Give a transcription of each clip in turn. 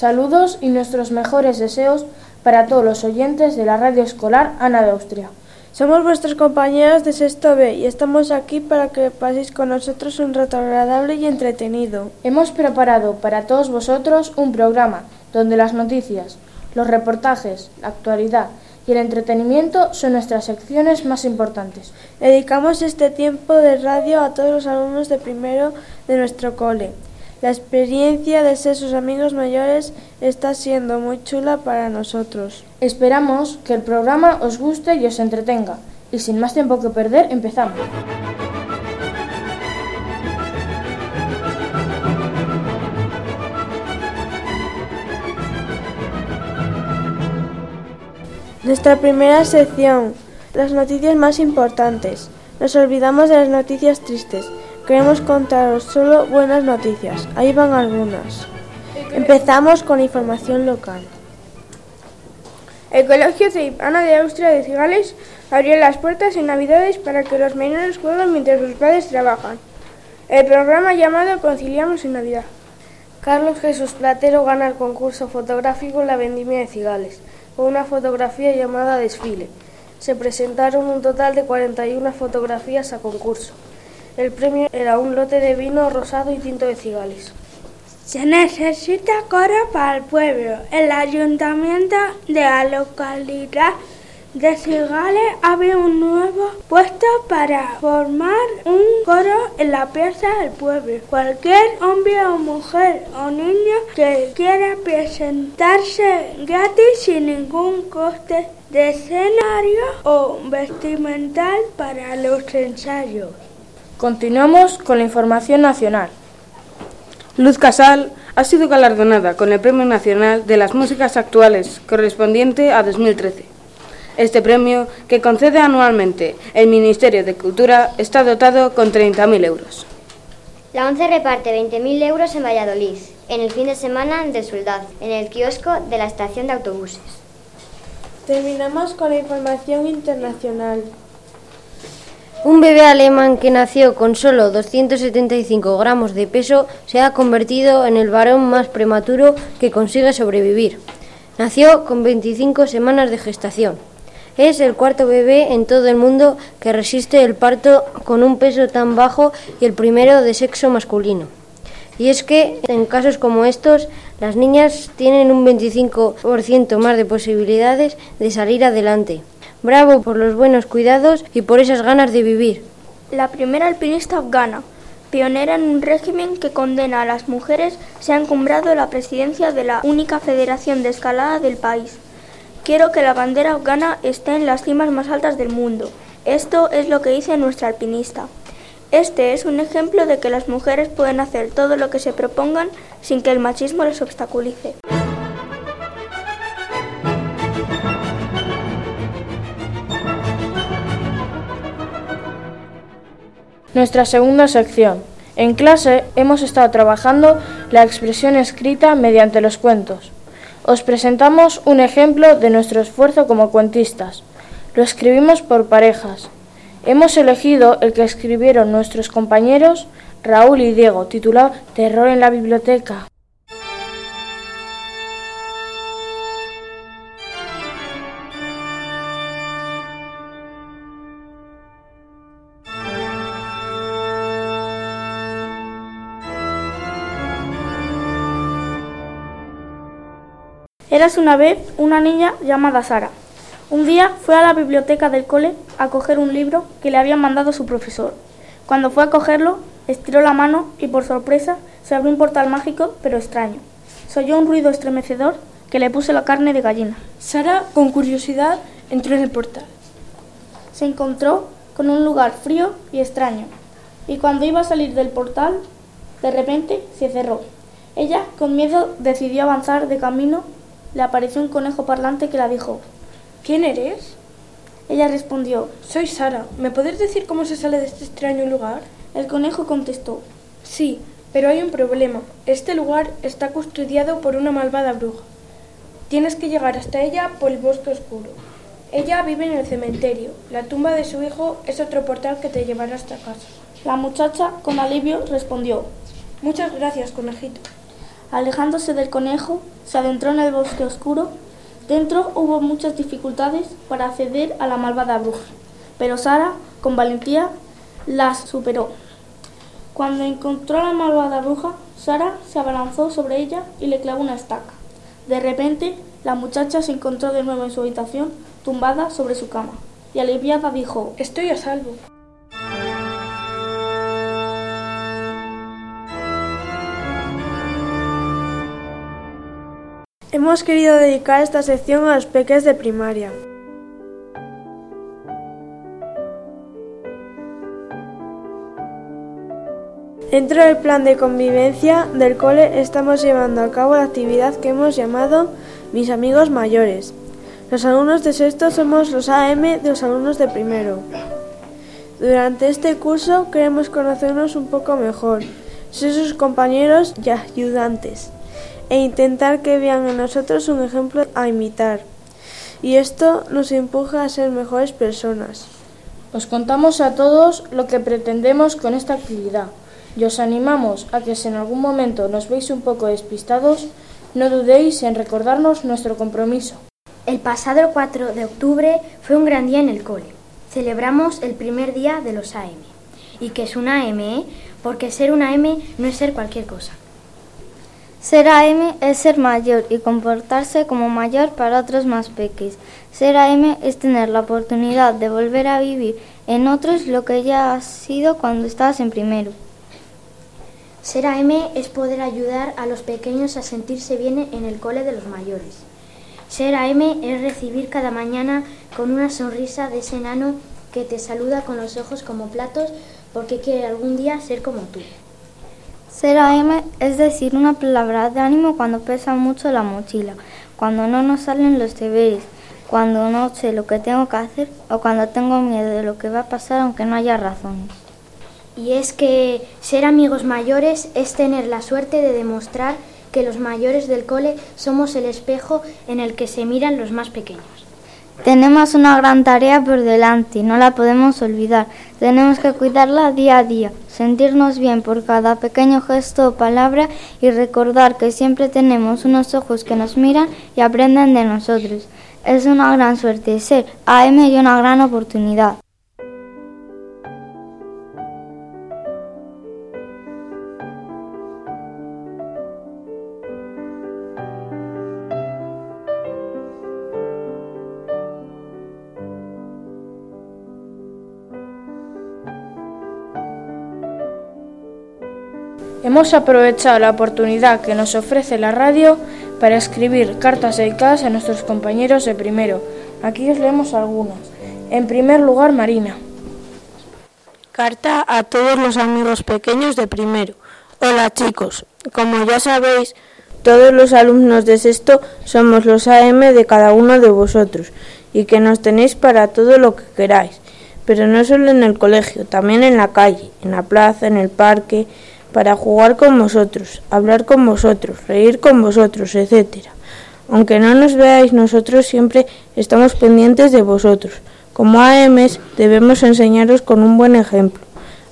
Saludos y nuestros mejores deseos para todos los oyentes de la radio escolar Ana de Austria. Somos vuestros compañeros de sexto B y estamos aquí para que paséis con nosotros un rato agradable y entretenido. Hemos preparado para todos vosotros un programa donde las noticias, los reportajes, la actualidad y el entretenimiento son nuestras secciones más importantes. Dedicamos este tiempo de radio a todos los alumnos de primero de nuestro cole. La experiencia de ser sus amigos mayores está siendo muy chula para nosotros. Esperamos que el programa os guste y os entretenga. Y sin más tiempo que perder, empezamos. Nuestra primera sección, las noticias más importantes. Nos olvidamos de las noticias tristes. Queremos contaros solo buenas noticias. Ahí van algunas. Empezamos con información local. El Colegio Ceibana de Austria de Cigales abrió las puertas en Navidades para que los menores jueguen mientras sus padres trabajan. El programa llamado Conciliamos en Navidad. Carlos Jesús Platero gana el concurso fotográfico La Vendimia de Cigales con una fotografía llamada Desfile. Se presentaron un total de 41 fotografías a concurso. El premio era un lote de vino rosado y tinto de cigales. Se necesita coro para el pueblo. El ayuntamiento de la localidad de Cigales abre un nuevo puesto para formar un coro en la plaza del pueblo. Cualquier hombre o mujer o niño que quiera presentarse gratis sin ningún coste de escenario o vestimental para los ensayos. Continuamos con la información nacional. Luz Casal ha sido galardonada con el Premio Nacional de las Músicas Actuales correspondiente a 2013. Este premio, que concede anualmente el Ministerio de Cultura, está dotado con 30.000 euros. La ONCE reparte 20.000 euros en Valladolid, en el fin de semana de Soldad, en el kiosco de la estación de autobuses. Terminamos con la información internacional. Un bebé alemán que nació con solo 275 gramos de peso se ha convertido en el varón más prematuro que consigue sobrevivir. Nació con 25 semanas de gestación. Es el cuarto bebé en todo el mundo que resiste el parto con un peso tan bajo y el primero de sexo masculino. Y es que en casos como estos, las niñas tienen un 25% más de posibilidades de salir adelante. Bravo por los buenos cuidados y por esas ganas de vivir. La primera alpinista afgana, pionera en un régimen que condena a las mujeres, se ha encumbrado la presidencia de la única federación de escalada del país. Quiero que la bandera afgana esté en las cimas más altas del mundo. Esto es lo que dice nuestra alpinista. Este es un ejemplo de que las mujeres pueden hacer todo lo que se propongan sin que el machismo les obstaculice. Nuestra segunda sección. En clase hemos estado trabajando la expresión escrita mediante los cuentos. Os presentamos un ejemplo de nuestro esfuerzo como cuentistas. Lo escribimos por parejas. Hemos elegido el que escribieron nuestros compañeros Raúl y Diego, titulado Terror en la biblioteca. Eras una vez una niña llamada Sara. Un día fue a la biblioteca del cole a coger un libro que le había mandado su profesor. Cuando fue a cogerlo, estiró la mano y por sorpresa se abrió un portal mágico pero extraño. Se oyó un ruido estremecedor que le puso la carne de gallina. Sara, con curiosidad, entró en el portal. Se encontró con un lugar frío y extraño, y cuando iba a salir del portal, de repente se cerró. Ella, con miedo, decidió avanzar de camino le apareció un conejo parlante que la dijo ¿Quién eres? Ella respondió Soy Sara. ¿Me puedes decir cómo se sale de este extraño lugar? El conejo contestó Sí, pero hay un problema. Este lugar está custodiado por una malvada bruja. Tienes que llegar hasta ella por el bosque oscuro. Ella vive en el cementerio. La tumba de su hijo es otro portal que te llevará hasta casa. La muchacha, con alivio, respondió Muchas gracias, conejito. Alejándose del conejo, se adentró en el bosque oscuro. Dentro hubo muchas dificultades para acceder a la malvada bruja, pero Sara, con valentía, las superó. Cuando encontró a la malvada bruja, Sara se abalanzó sobre ella y le clavó una estaca. De repente, la muchacha se encontró de nuevo en su habitación, tumbada sobre su cama, y aliviada dijo, Estoy a salvo. Hemos querido dedicar esta sección a los peques de primaria. Dentro del plan de convivencia del cole estamos llevando a cabo la actividad que hemos llamado Mis amigos mayores. Los alumnos de sexto somos los AM de los alumnos de primero. Durante este curso queremos conocernos un poco mejor, ser sus compañeros y ayudantes, e intentar que vean en nosotros un ejemplo a imitar. Y esto nos empuja a ser mejores personas. Os contamos a todos lo que pretendemos con esta actividad y os animamos a que si en algún momento nos veis un poco despistados, no dudéis en recordarnos nuestro compromiso. El pasado 4 de octubre fue un gran día en el cole. Celebramos el primer día de los AM. ¿Y que es una AM? Eh? Porque ser una AM no es ser cualquier cosa. Ser AM es ser mayor y comportarse como mayor para otros más pequeños. Ser AM es tener la oportunidad de volver a vivir en otros lo que ya has sido cuando estabas en primero. Ser AM es poder ayudar a los pequeños a sentirse bien en el cole de los mayores. Ser AM es recibir cada mañana con una sonrisa de ese enano que te saluda con los ojos como platos porque quiere algún día ser como tú. Ser AM es decir una palabra de ánimo cuando pesa mucho la mochila, cuando no nos salen los deberes, cuando no sé lo que tengo que hacer o cuando tengo miedo de lo que va a pasar aunque no haya razones. Y es que ser amigos mayores es tener la suerte de demostrar que los mayores del cole somos el espejo en el que se miran los más pequeños. Tenemos una gran tarea por delante, no la podemos olvidar. Tenemos que cuidarla día a día, sentirnos bien por cada pequeño gesto o palabra y recordar que siempre tenemos unos ojos que nos miran y aprenden de nosotros. Es una gran suerte ser AM y una gran oportunidad. Hemos aprovechado la oportunidad que nos ofrece la radio para escribir cartas dedicadas a nuestros compañeros de primero. Aquí os leemos algunas. En primer lugar, Marina. Carta a todos los amigos pequeños de primero. Hola chicos, como ya sabéis, todos los alumnos de sexto somos los AM de cada uno de vosotros y que nos tenéis para todo lo que queráis, pero no solo en el colegio, también en la calle, en la plaza, en el parque, para jugar con vosotros, hablar con vosotros, reír con vosotros, etc. Aunque no nos veáis, nosotros siempre estamos pendientes de vosotros. Como AMs debemos enseñaros con un buen ejemplo,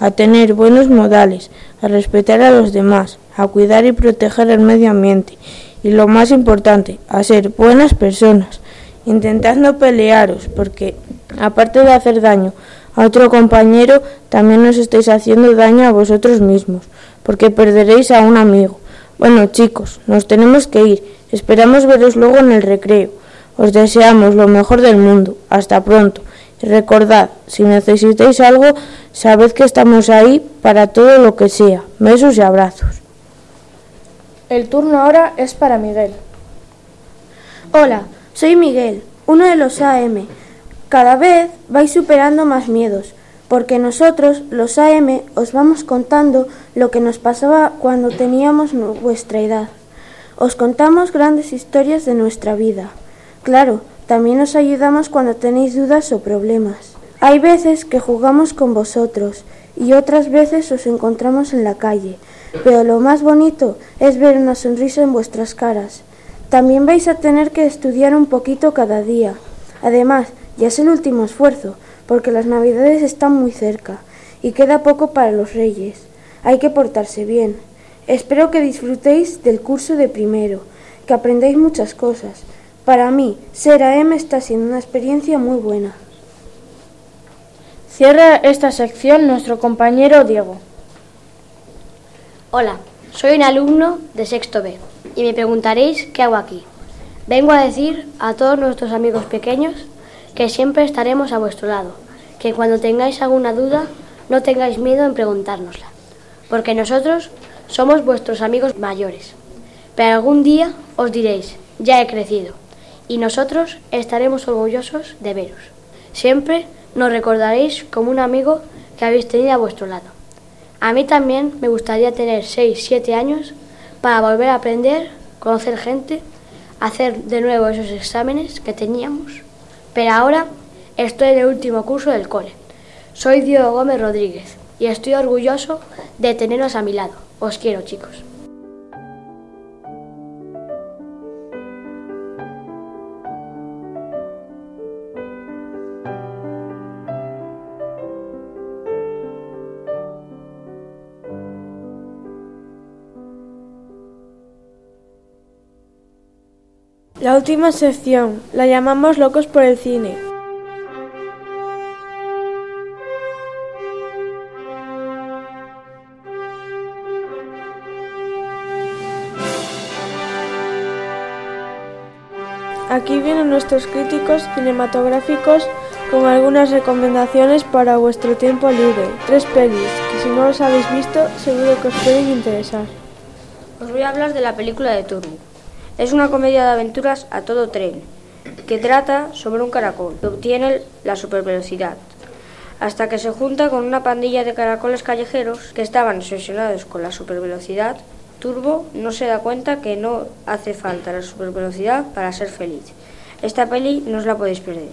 a tener buenos modales, a respetar a los demás, a cuidar y proteger el medio ambiente y lo más importante, a ser buenas personas. Intentad no pelearos, porque aparte de hacer daño a otro compañero, también os estáis haciendo daño a vosotros mismos porque perderéis a un amigo. Bueno, chicos, nos tenemos que ir. Esperamos veros luego en el recreo. Os deseamos lo mejor del mundo. Hasta pronto. Y recordad, si necesitáis algo, sabed que estamos ahí para todo lo que sea. Besos y abrazos. El turno ahora es para Miguel. Hola, soy Miguel, uno de los AM. Cada vez vais superando más miedos porque nosotros, los AM, os vamos contando lo que nos pasaba cuando teníamos vuestra edad. Os contamos grandes historias de nuestra vida. Claro, también os ayudamos cuando tenéis dudas o problemas. Hay veces que jugamos con vosotros y otras veces os encontramos en la calle, pero lo más bonito es ver una sonrisa en vuestras caras. También vais a tener que estudiar un poquito cada día. Además, ya es el último esfuerzo, porque las navidades están muy cerca y queda poco para los reyes. Hay que portarse bien. Espero que disfrutéis del curso de primero, que aprendáis muchas cosas. Para mí, ser AM está siendo una experiencia muy buena. Cierra esta sección nuestro compañero Diego. Hola, soy un alumno de sexto B y me preguntaréis qué hago aquí. Vengo a decir a todos nuestros amigos pequeños que siempre estaremos a vuestro lado, que cuando tengáis alguna duda no tengáis miedo en preguntárnosla, porque nosotros somos vuestros amigos mayores. Pero algún día os diréis, ya he crecido, y nosotros estaremos orgullosos de veros. Siempre nos recordaréis como un amigo que habéis tenido a vuestro lado. A mí también me gustaría tener 6, 7 años para volver a aprender, conocer gente, hacer de nuevo esos exámenes que teníamos. Pero ahora estoy en el último curso del cole. Soy Diego Gómez Rodríguez y estoy orgulloso de teneros a mi lado. Os quiero, chicos. La última sección la llamamos Locos por el Cine. Aquí vienen nuestros críticos cinematográficos con algunas recomendaciones para vuestro tiempo libre. Tres pelis que si no los habéis visto seguro que os pueden interesar. Os voy a hablar de la película de Turbo. Es una comedia de aventuras a todo tren que trata sobre un caracol que obtiene la supervelocidad hasta que se junta con una pandilla de caracoles callejeros que estaban obsesionados con la supervelocidad Turbo no se da cuenta que no hace falta la supervelocidad para ser feliz. Esta peli no os la podéis perder.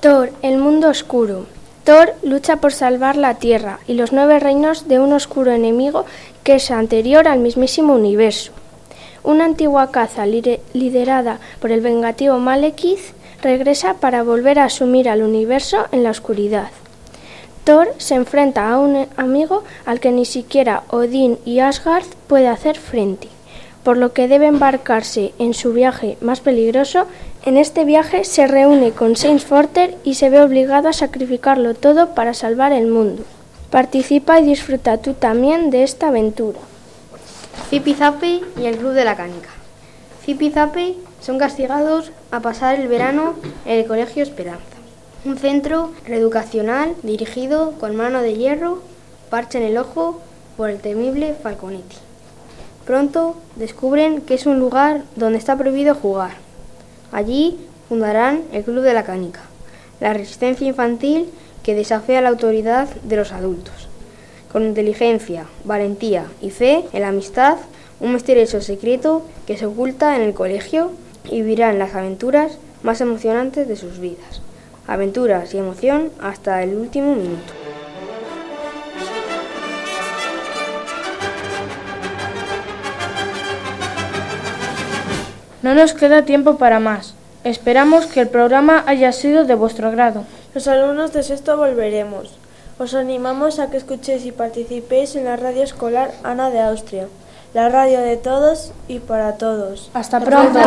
Thor, el mundo oscuro. Thor lucha por salvar la Tierra y los nueve reinos de un oscuro enemigo que es anterior al mismísimo universo. Una antigua caza liderada por el vengativo Malekith regresa para volver a asumir al universo en la oscuridad. Thor se enfrenta a un amigo al que ni siquiera Odín y Asgard puede hacer frente, por lo que debe embarcarse en su viaje más peligroso. En este viaje se reúne con Saint Forter y se ve obligado a sacrificarlo todo para salvar el mundo. Participa y disfruta tú también de esta aventura. Zipi y el Club de la Cánica. Zipi son castigados a pasar el verano en el Colegio Esperanza un centro reeducacional dirigido con mano de hierro, parche en el ojo por el temible Falconetti. Pronto descubren que es un lugar donde está prohibido jugar. Allí fundarán el Club de la Canica, la resistencia infantil que desafía la autoridad de los adultos. Con inteligencia, valentía y fe en la amistad, un misterioso secreto que se oculta en el colegio y vivirán las aventuras más emocionantes de sus vidas aventuras y emoción hasta el último minuto. No nos queda tiempo para más. Esperamos que el programa haya sido de vuestro agrado. Los alumnos de sexto volveremos. Os animamos a que escuchéis y participéis en la radio escolar Ana de Austria, la radio de todos y para todos. Hasta pronto.